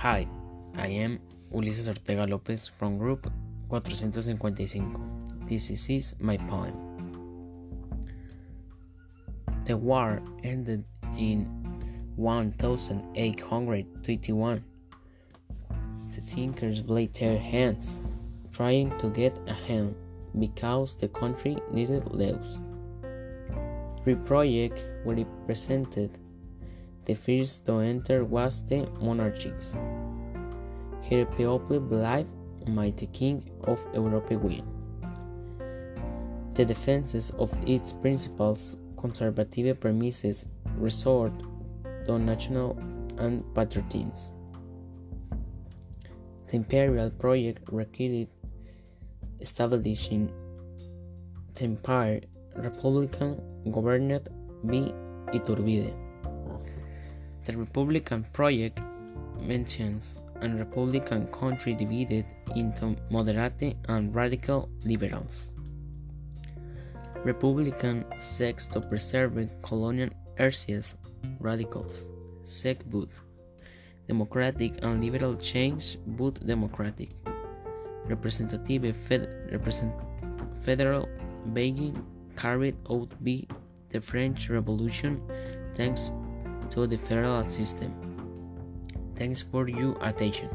Hi, I am Ulises Ortega Lopez from Group 455. This is my poem. The war ended in 1821. The thinkers played their hands, trying to get ahead because the country needed laws. Three projects were presented the first to enter was the monarchies. Her people believed mighty king of Europe win. The defenses of its principles conservative premises resort to national and patriotism. The imperial project required establishing the empire republican governed by Iturbide. The Republican project mentions a Republican country divided into moderate and radical liberals. Republican seeks to preserve colonial heresies, radicals seek both democratic and liberal change, both democratic. Representative fed, represent, federal begging carried out by the French Revolution thanks to the federal system. Thanks for your attention.